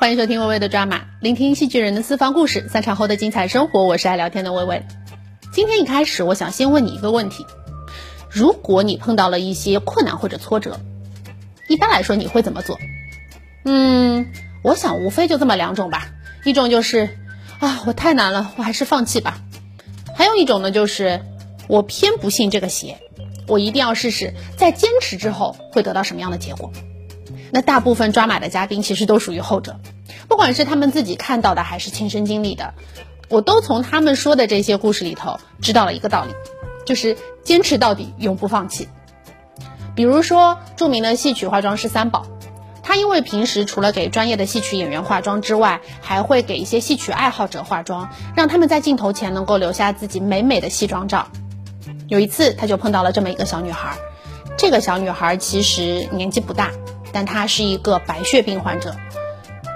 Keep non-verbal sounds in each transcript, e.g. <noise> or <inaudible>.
欢迎收听微微的抓马，聆听戏剧人的私房故事，散场后的精彩生活。我是爱聊天的微微。今天一开始，我想先问你一个问题：如果你碰到了一些困难或者挫折，一般来说你会怎么做？嗯，我想无非就这么两种吧。一种就是啊，我太难了，我还是放弃吧。还有一种呢，就是我偏不信这个邪，我一定要试试，在坚持之后会得到什么样的结果。那大部分抓马的嘉宾其实都属于后者，不管是他们自己看到的还是亲身经历的，我都从他们说的这些故事里头知道了一个道理，就是坚持到底，永不放弃。比如说著名的戏曲化妆师三宝，他因为平时除了给专业的戏曲演员化妆之外，还会给一些戏曲爱好者化妆，让他们在镜头前能够留下自己美美的戏妆照。有一次他就碰到了这么一个小女孩，这个小女孩其实年纪不大。但他是一个白血病患者，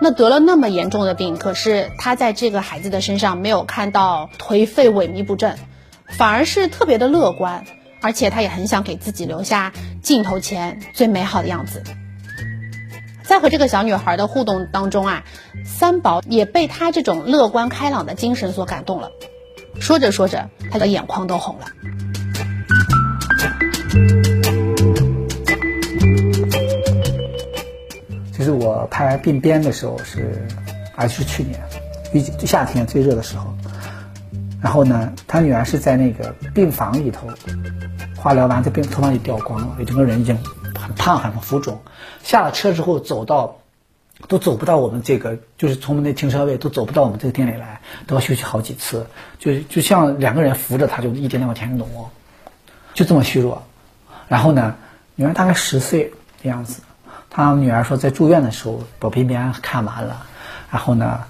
那得了那么严重的病，可是他在这个孩子的身上没有看到颓废萎靡不振，反而是特别的乐观，而且他也很想给自己留下镜头前最美好的样子。在和这个小女孩的互动当中啊，三宝也被她这种乐观开朗的精神所感动了，说着说着，他的眼眶都红了。就是我拍《病边》的时候是，还是去年，一夏天最热的时候。然后呢，他女儿是在那个病房里头，化疗完，这病头发就掉光了，整个人已经很胖很浮肿。下了车之后，走到都走不到我们这个，就是从我们那停车位都走不到我们这个店里来，都要休息好几次。就就像两个人扶着他，就一点点往前挪，就这么虚弱。然后呢，女儿大概十岁的样子。他女儿说，在住院的时候，把片片看完了，然后呢，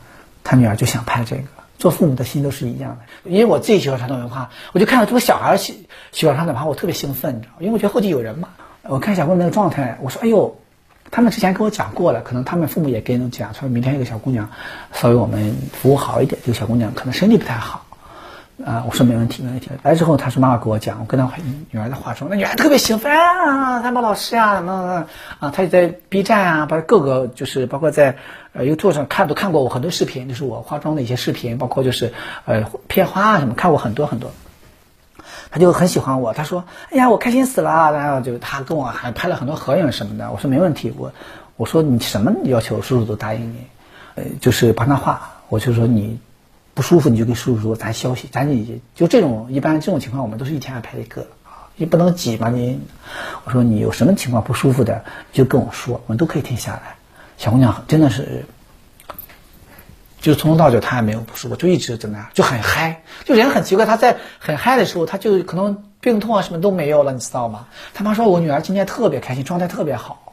他女儿就想拍这个。做父母的心都是一样的，因为我最喜欢传统文化，我就看到这个小孩喜喜欢传统文化，我特别兴奋，你知道因为我觉得后继有人嘛。我看小姑娘那个状态，我说，哎呦，他们之前跟我讲过了，可能他们父母也跟人讲，说明天有个小姑娘，稍微我们服务好一点，这个小姑娘可能身体不太好。啊，我说没问题，没问题。来之后，他说妈妈给我讲，我跟他女儿在化妆，那女儿特别兴奋啊，三宝老师啊，什么啊，他也在 B 站啊，包括各个就是包括在呃 YouTube 上看都看过我很多视频，就是我化妆的一些视频，包括就是呃片花啊什么，看过很多很多。他就很喜欢我，他说，哎呀，我开心死了，然后就他跟我还拍了很多合影什么的。我说没问题，我我说你什么要求，叔叔都答应你，呃，就是帮他画，我就说你。不舒服你就跟叔叔说，咱消息，咱就就这种一般这种情况，我们都是一天安排一个啊，你不能挤嘛你。我说你有什么情况不舒服的，就跟我说，我们都可以停下来。小姑娘真的是，就从头到脚她还没有不舒服，就一直怎么样，就很嗨，就人很奇怪，她在很嗨的时候，她就可能病痛啊什么都没有了，你知道吗？他妈说我女儿今天特别开心，状态特别好。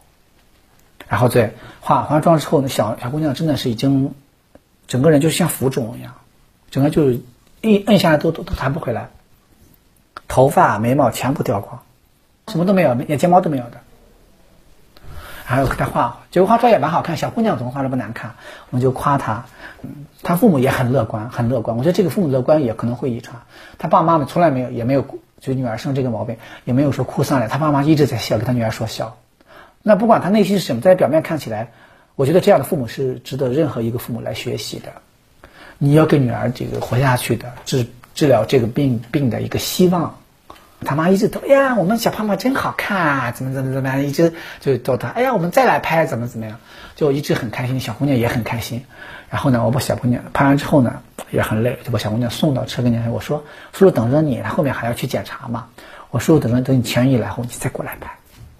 然后在化化妆之后，那小小姑娘真的是已经整个人就像浮肿一样。整个就是一摁下来都都都弹不回来，头发眉毛全部掉光，什么都没有，连睫毛都没有的。还有给他画，结果化妆也蛮好看，小姑娘怎么画的不难看？我们就夸她，她父母也很乐观，很乐观。我觉得这个父母乐观也可能会遗传。他爸妈妈从来没有也没有就女儿生这个毛病，也没有说哭丧脸。他爸妈一直在笑，给他女儿说笑。那不管他内心是什么，在表面看起来，我觉得这样的父母是值得任何一个父母来学习的。你要给女儿这个活下去的治治疗这个病病的一个希望，他妈一直都哎呀，我们小胖胖真好看啊，怎么怎么怎么样，一直就逗他，哎呀，我们再来拍，怎么怎么样，就一直很开心，小姑娘也很开心。然后呢，我把小姑娘拍完之后呢，也很累，就把小姑娘送到车跟前，我说叔叔等着你，他后面还要去检查嘛。我叔叔等着等你痊愈来后，你再过来拍。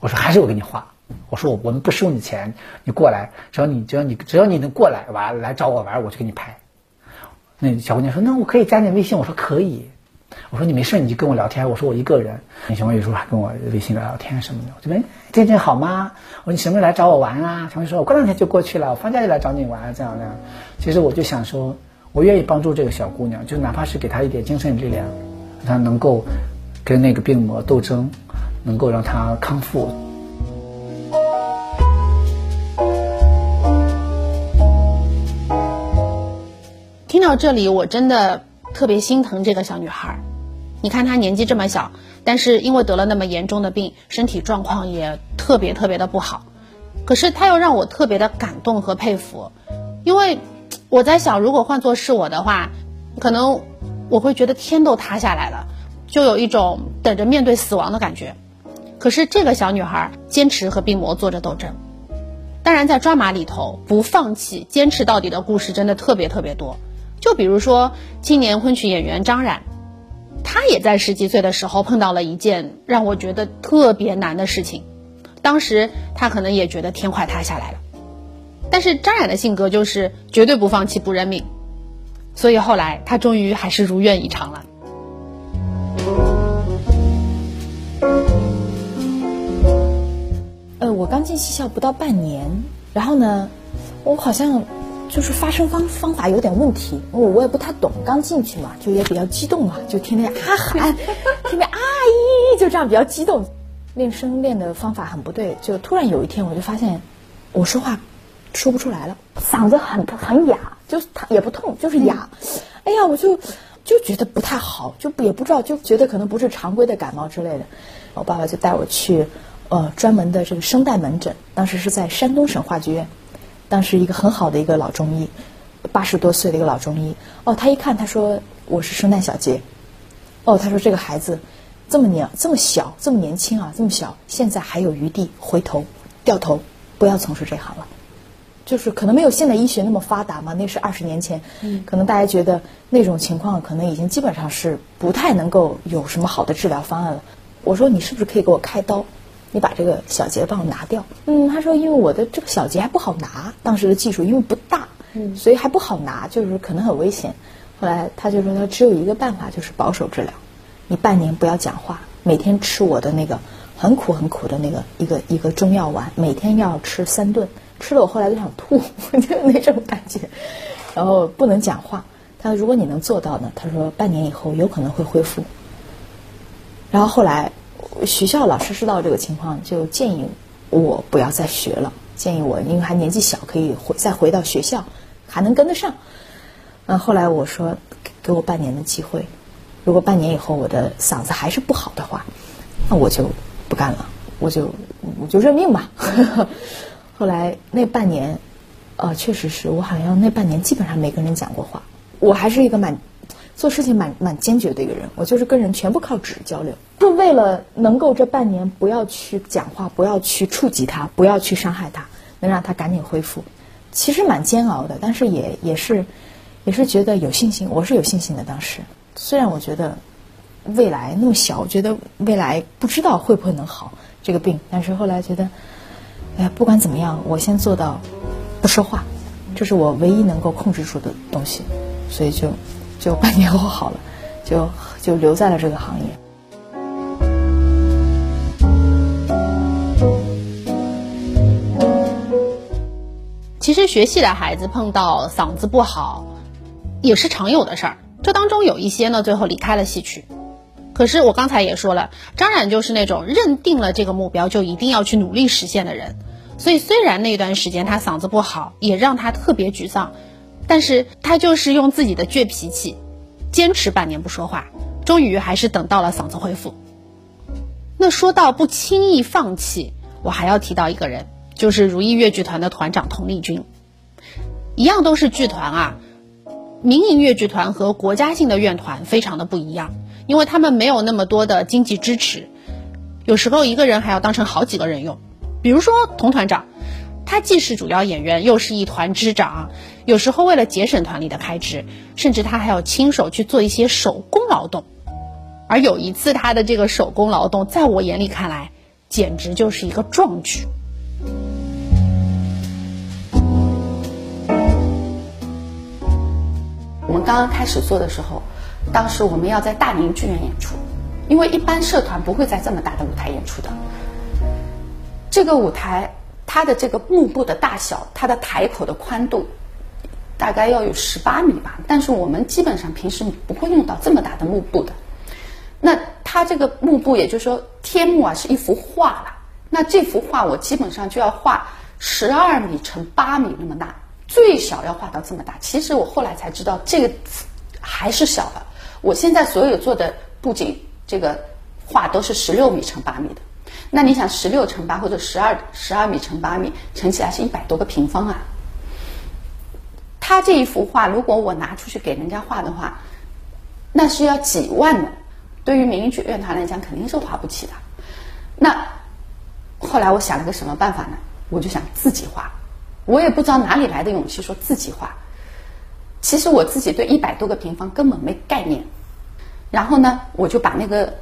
我说还是我给你画，我说我我们不收你钱，你过来，只要你只要你只要你能过来玩来找我玩，我就给你拍。那小姑娘说：“那我可以加你微信。”我说：“可以。”我说：“你没事你就跟我聊天。”我说：“我一个人。”那小姑娘有时候还跟我微信聊聊天什么的。我这边天天好吗？我说：“你什么时候来找我玩啊？”小姑娘说：“我过两天就过去了，我放假就来找你玩。”这样那样。其实我就想说，我愿意帮助这个小姑娘，就哪怕是给她一点精神力量，让她能够跟那个病魔斗争，能够让她康复。到这里，我真的特别心疼这个小女孩。你看她年纪这么小，但是因为得了那么严重的病，身体状况也特别特别的不好。可是她又让我特别的感动和佩服。因为我在想，如果换做是我的话，可能我会觉得天都塌下来了，就有一种等着面对死亡的感觉。可是这个小女孩坚持和病魔做着斗争。当然，在抓马里头，不放弃、坚持到底的故事真的特别特别多。就比如说，青年昆曲演员张冉，他也在十几岁的时候碰到了一件让我觉得特别难的事情。当时他可能也觉得天快塌下来了，但是张冉的性格就是绝对不放弃、不认命，所以后来他终于还是如愿以偿了。呃，我刚进戏校不到半年，然后呢，我好像就是发声方方法有点问题，我我也不太懂，刚进去嘛，就也比较激动嘛，就天天啊喊，<laughs> 天天啊咦，就这样比较激动，练声练的方法很不对，就突然有一天我就发现，我说话说不出来了，嗓子很很哑，就是它也不痛，就是哑，哎呀，我就就觉得不太好，就也不知道，就觉得可能不是常规的感冒之类的，我爸爸就带我去。呃，专门的这个声带门诊，当时是在山东省话剧院，当时一个很好的一个老中医，八十多岁的一个老中医。哦，他一看，他说我是圣诞小结。哦，他说这个孩子这么年这么小，这么年轻啊，这么小，现在还有余地回头掉头，不要从事这行了。就是可能没有现代医学那么发达嘛，那是二十年前，可能大家觉得那种情况可能已经基本上是不太能够有什么好的治疗方案了。我说你是不是可以给我开刀？你把这个小结帮我拿掉。嗯，他说因为我的这个小结还不好拿，当时的技术因为不大，嗯，所以还不好拿，就是可能很危险。后来他就说他只有一个办法，就是保守治疗，你半年不要讲话，每天吃我的那个很苦很苦的那个一个一个中药丸，每天要吃三顿，吃了我后来都想吐，<laughs> 就那种感觉。然后不能讲话，他说如果你能做到呢，他说半年以后有可能会恢复。然后后来。学校老师知道这个情况，就建议我不要再学了。建议我，因为还年纪小，可以回再回到学校，还能跟得上。嗯，后来我说给我半年的机会，如果半年以后我的嗓子还是不好的话，那我就不干了，我就我就认命吧。<laughs> 后来那半年，呃，确实是我好像那半年基本上没跟人讲过话。我还是一个蛮。做事情蛮蛮坚决的一个人，我就是跟人全部靠纸交流，就为了能够这半年不要去讲话，不要去触及他，不要去伤害他，能让他赶紧恢复。其实蛮煎熬的，但是也也是也是觉得有信心，我是有信心的。当时虽然我觉得未来那么小，我觉得未来不知道会不会能好这个病，但是后来觉得，哎呀，不管怎么样，我先做到不说话，这是我唯一能够控制住的东西，所以就。就半年后好了，就就留在了这个行业。其实学戏的孩子碰到嗓子不好，也是常有的事儿。这当中有一些呢，最后离开了戏曲。可是我刚才也说了，张冉就是那种认定了这个目标就一定要去努力实现的人。所以虽然那段时间他嗓子不好，也让他特别沮丧。但是他就是用自己的倔脾气，坚持半年不说话，终于还是等到了嗓子恢复。那说到不轻易放弃，我还要提到一个人，就是如意越剧团的团长佟丽君。一样都是剧团啊，民营越剧团和国家性的院团非常的不一样，因为他们没有那么多的经济支持，有时候一个人还要当成好几个人用。比如说佟团长。他既是主要演员，又是一团之长。有时候为了节省团里的开支，甚至他还要亲手去做一些手工劳动。而有一次，他的这个手工劳动，在我眼里看来，简直就是一个壮举。我们刚刚开始做的时候，当时我们要在大宁剧院演出，因为一般社团不会在这么大的舞台演出的。这个舞台。它的这个幕布的大小，它的台口的宽度，大概要有十八米吧。但是我们基本上平时不会用到这么大的幕布的。那它这个幕布，也就是说天幕啊，是一幅画了。那这幅画我基本上就要画十二米乘八米那么大，最小要画到这么大。其实我后来才知道，这个还是小了。我现在所有做的布景这个画都是十六米乘八米的。那你想，十六乘八或者十二十二米乘八米乘起来是一百多个平方啊！他这一幅画，如果我拿出去给人家画的话，那是要几万的。对于民营剧院团来讲，肯定是花不起的。那后来我想了个什么办法呢？我就想自己画。我也不知道哪里来的勇气说自己画。其实我自己对一百多个平方根本没概念。然后呢，我就把那个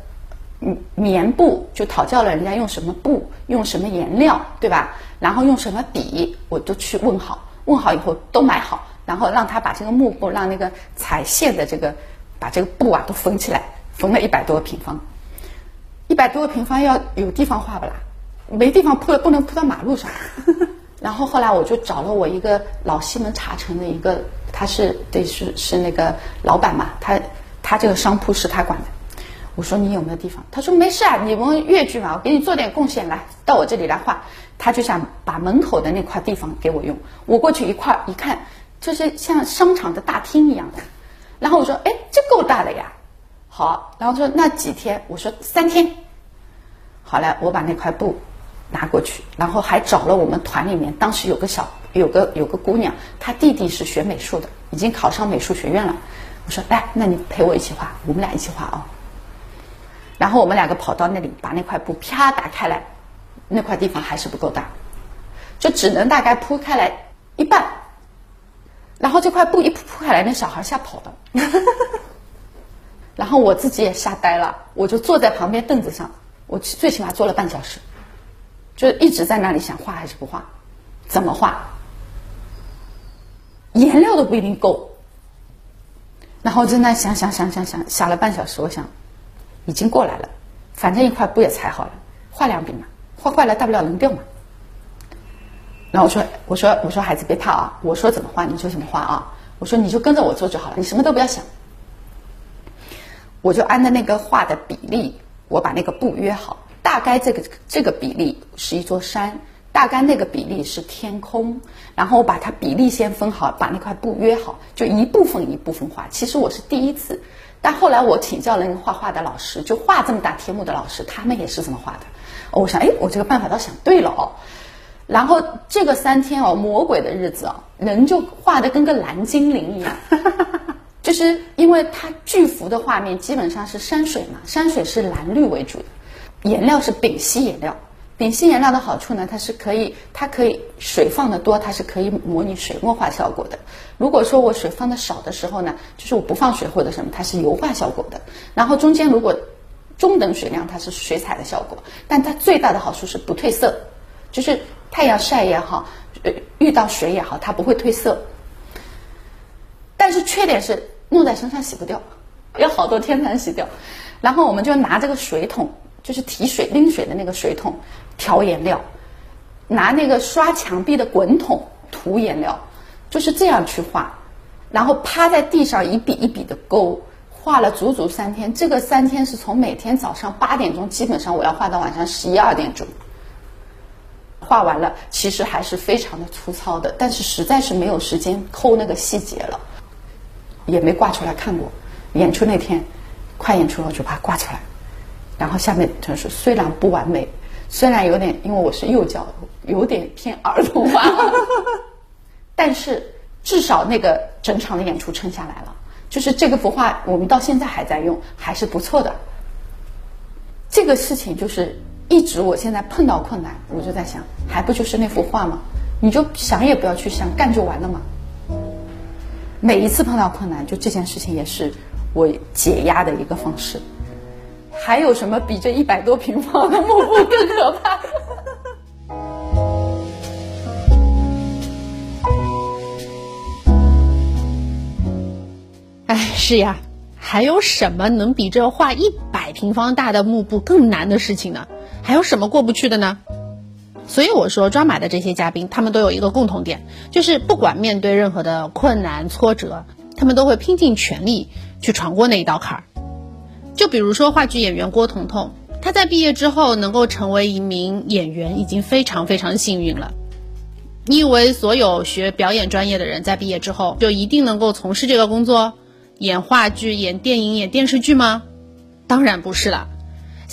棉布就讨教了人家用什么布，用什么颜料，对吧？然后用什么笔，我都去问好。问好以后都买好，然后让他把这个幕布，让那个彩线的这个把这个布啊都缝起来，缝了一百多个平方。一百多个平方要有地方画不啦？没地方铺，不能铺到马路上。<laughs> 然后后来我就找了我一个老西门茶城的一个，他是对是是那个老板嘛，他他这个商铺是他管的。我说你有没有地方？他说没事啊，你们越剧嘛，我给你做点贡献，来到我这里来画。他就想把门口的那块地方给我用，我过去一块一看，就是像商场的大厅一样的。然后我说，哎，这够大的呀。好，然后说那几天？我说三天。好了，我把那块布拿过去，然后还找了我们团里面当时有个小有个有个姑娘，她弟弟是学美术的，已经考上美术学院了。我说，来，那你陪我一起画，我们俩一起画啊。然后我们两个跑到那里，把那块布啪打开来。那块地方还是不够大，就只能大概铺开来一半，然后这块布一铺铺开来，那小孩吓跑了，<laughs> 然后我自己也吓呆了，我就坐在旁边凳子上，我最起码坐了半小时，就一直在那里想画还是不画，怎么画，颜料都不一定够，然后在那想想想想想想了半小时，我想已经过来了，反正一块布也裁好了，画两笔嘛。画坏了大不了扔掉嘛。然后我说我说我说孩子别怕啊，我说怎么画你就怎么画啊，我说你就跟着我做就好了，你什么都不要想。我就按照那个画的比例，我把那个布约好，大概这个这个比例是一座山，大概那个比例是天空，然后我把它比例先分好，把那块布约好，就一部分一部分画。其实我是第一次，但后来我请教了那个画画的老师，就画这么大天幕的老师，他们也是这么画的。我想，哎，我这个办法倒想对了哦。然后这个三天哦，魔鬼的日子哦，人就画的跟个蓝精灵一样，<laughs> 就是因为它巨幅的画面基本上是山水嘛，山水是蓝绿为主的，颜料是丙烯颜料。丙烯颜料的好处呢，它是可以，它可以水放的多，它是可以模拟水墨画效果的。如果说我水放的少的时候呢，就是我不放水或者什么，它是油画效果的。然后中间如果中等水量它是水彩的效果，但它最大的好处是不褪色，就是太阳晒也好，呃遇到水也好，它不会褪色。但是缺点是弄在身上洗不掉，要好多天才能洗掉。然后我们就拿这个水桶，就是提水拎水的那个水桶调颜料，拿那个刷墙壁的滚筒涂颜料，就是这样去画，然后趴在地上一笔一笔的勾。画了足足三天，这个三天是从每天早上八点钟，基本上我要画到晚上十一二点钟。画完了，其实还是非常的粗糙的，但是实在是没有时间抠那个细节了，也没挂出来看过。演出那天，快演出我就把它挂出来，然后下面就是虽然不完美，虽然有点，因为我是幼教，有点偏儿童化，<laughs> 但是至少那个整场的演出撑下来了。就是这个幅画，我们到现在还在用，还是不错的。这个事情就是一直，我现在碰到困难，我就在想，还不就是那幅画吗？你就想也不要去想，干就完了嘛。每一次碰到困难，就这件事情也是我解压的一个方式。还有什么比这一百多平方的幕布更可怕？<laughs> 哎，是呀，还有什么能比这画一百平方大的幕布更难的事情呢？还有什么过不去的呢？所以我说，抓马的这些嘉宾，他们都有一个共同点，就是不管面对任何的困难挫折，他们都会拼尽全力去闯过那一道坎儿。就比如说话剧演员郭彤彤，他在毕业之后能够成为一名演员，已经非常非常幸运了。你以为所有学表演专业的人在毕业之后就一定能够从事这个工作？演话剧、演电影、演电视剧吗？当然不是了。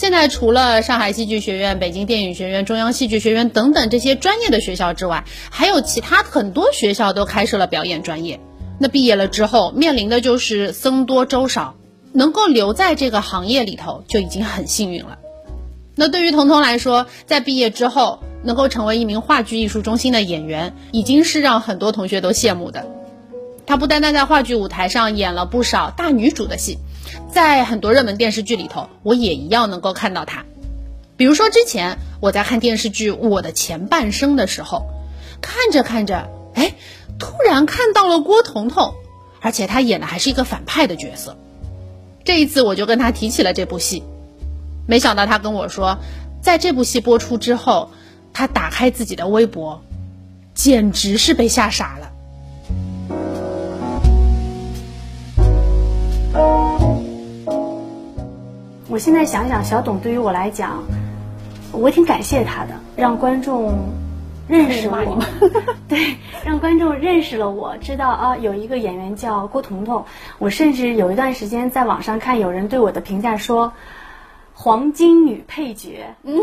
现在除了上海戏剧学院、北京电影学院、中央戏剧学院等等这些专业的学校之外，还有其他很多学校都开设了表演专业。那毕业了之后，面临的就是僧多粥少，能够留在这个行业里头就已经很幸运了。那对于彤彤来说，在毕业之后能够成为一名话剧艺术中心的演员，已经是让很多同学都羡慕的。她不单单在话剧舞台上演了不少大女主的戏。在很多热门电视剧里头，我也一样能够看到他。比如说之前我在看电视剧《我的前半生》的时候，看着看着，哎，突然看到了郭彤彤，而且他演的还是一个反派的角色。这一次我就跟他提起了这部戏，没想到他跟我说，在这部戏播出之后，他打开自己的微博，简直是被吓傻了。我现在想想，小董对于我来讲，我挺感谢他的，让观众认识我，<laughs> <laughs> 对，让观众认识了我，知道啊，有一个演员叫郭彤彤。我甚至有一段时间在网上看有人对我的评价说，黄金女配角。<laughs>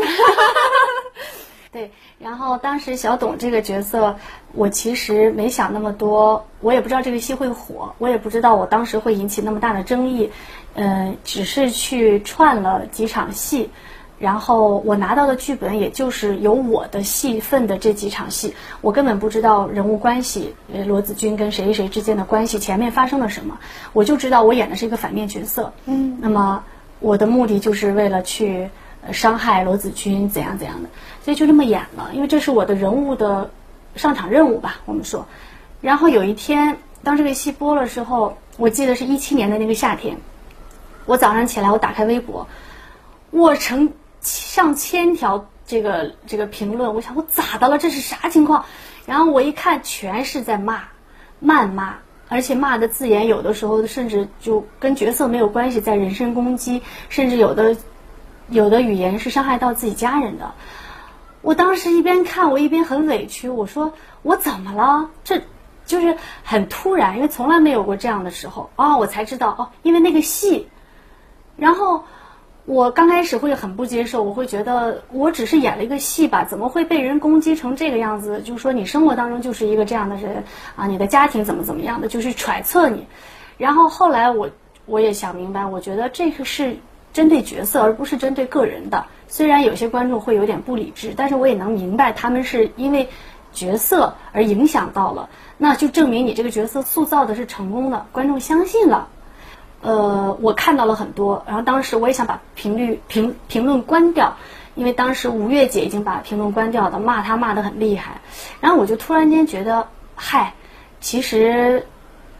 对，然后当时小董这个角色，我其实没想那么多，我也不知道这个戏会火，我也不知道我当时会引起那么大的争议。嗯，只是去串了几场戏，然后我拿到的剧本也就是有我的戏份的这几场戏，我根本不知道人物关系，呃，罗子君跟谁谁之间的关系，前面发生了什么，我就知道我演的是一个反面角色。嗯，那么我的目的就是为了去伤害罗子君，怎样怎样的，所以就这么演了，因为这是我的人物的上场任务吧，我们说。然后有一天，当这个戏播了之后，我记得是一七年的那个夏天。我早上起来，我打开微博，我成上千条这个这个评论，我想我咋的了？这是啥情况？然后我一看，全是在骂、谩骂，而且骂的字眼有的时候甚至就跟角色没有关系，在人身攻击，甚至有的有的语言是伤害到自己家人的。我当时一边看，我一边很委屈，我说我怎么了？这就是很突然，因为从来没有过这样的时候哦，我才知道哦，因为那个戏。然后我刚开始会很不接受，我会觉得我只是演了一个戏吧，怎么会被人攻击成这个样子？就是说你生活当中就是一个这样的人啊，你的家庭怎么怎么样的，就是揣测你。然后后来我我也想明白，我觉得这个是针对角色，而不是针对个人的。虽然有些观众会有点不理智，但是我也能明白他们是因为角色而影响到了，那就证明你这个角色塑造的是成功的，观众相信了。呃，我看到了很多，然后当时我也想把评率评评论关掉，因为当时吴越姐已经把评论关掉的，骂他骂得很厉害，然后我就突然间觉得，嗨，其实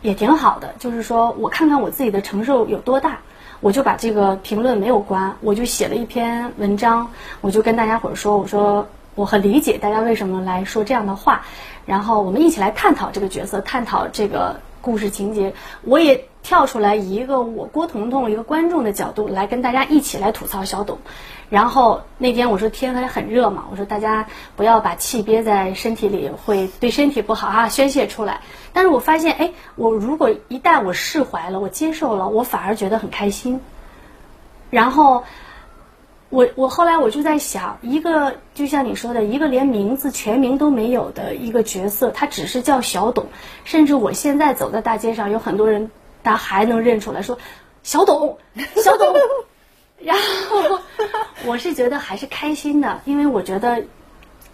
也挺好的，就是说我看看我自己的承受有多大，我就把这个评论没有关，我就写了一篇文章，我就跟大家伙儿说，我说我很理解大家为什么来说这样的话，然后我们一起来探讨这个角色，探讨这个故事情节，我也。跳出来以一个我郭彤彤一个观众的角度来跟大家一起来吐槽小董，然后那天我说天还很热嘛，我说大家不要把气憋在身体里，会对身体不好啊，宣泄出来。但是我发现，哎，我如果一旦我释怀了，我接受了，我反而觉得很开心。然后我我后来我就在想，一个就像你说的，一个连名字全名都没有的一个角色，他只是叫小董，甚至我现在走在大街上，有很多人。他还能认出来，说小董，小董，<laughs> <laughs> 然后我是觉得还是开心的，因为我觉得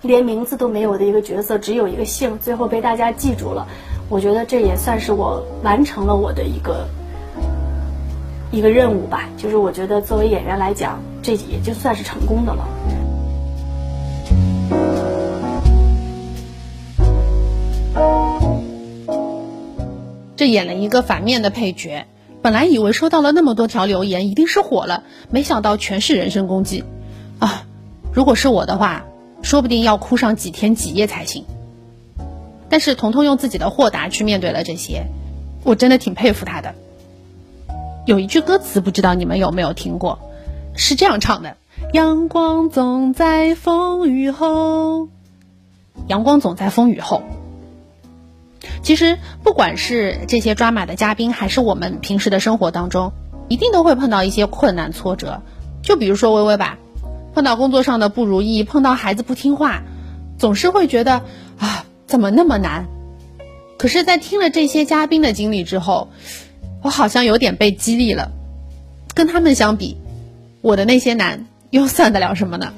连名字都没有的一个角色，只有一个姓，最后被大家记住了，我觉得这也算是我完成了我的一个一个任务吧。就是我觉得作为演员来讲，这也就算是成功的了。这演了一个反面的配角，本来以为收到了那么多条留言一定是火了，没想到全是人身攻击，啊！如果是我的话，说不定要哭上几天几夜才行。但是彤彤用自己的豁达去面对了这些，我真的挺佩服他的。有一句歌词不知道你们有没有听过，是这样唱的：阳光总在风雨后，阳光总在风雨后。其实，不管是这些抓马的嘉宾，还是我们平时的生活当中，一定都会碰到一些困难挫折。就比如说微微吧，碰到工作上的不如意，碰到孩子不听话，总是会觉得啊，怎么那么难？可是，在听了这些嘉宾的经历之后，我好像有点被激励了。跟他们相比，我的那些难又算得了什么呢？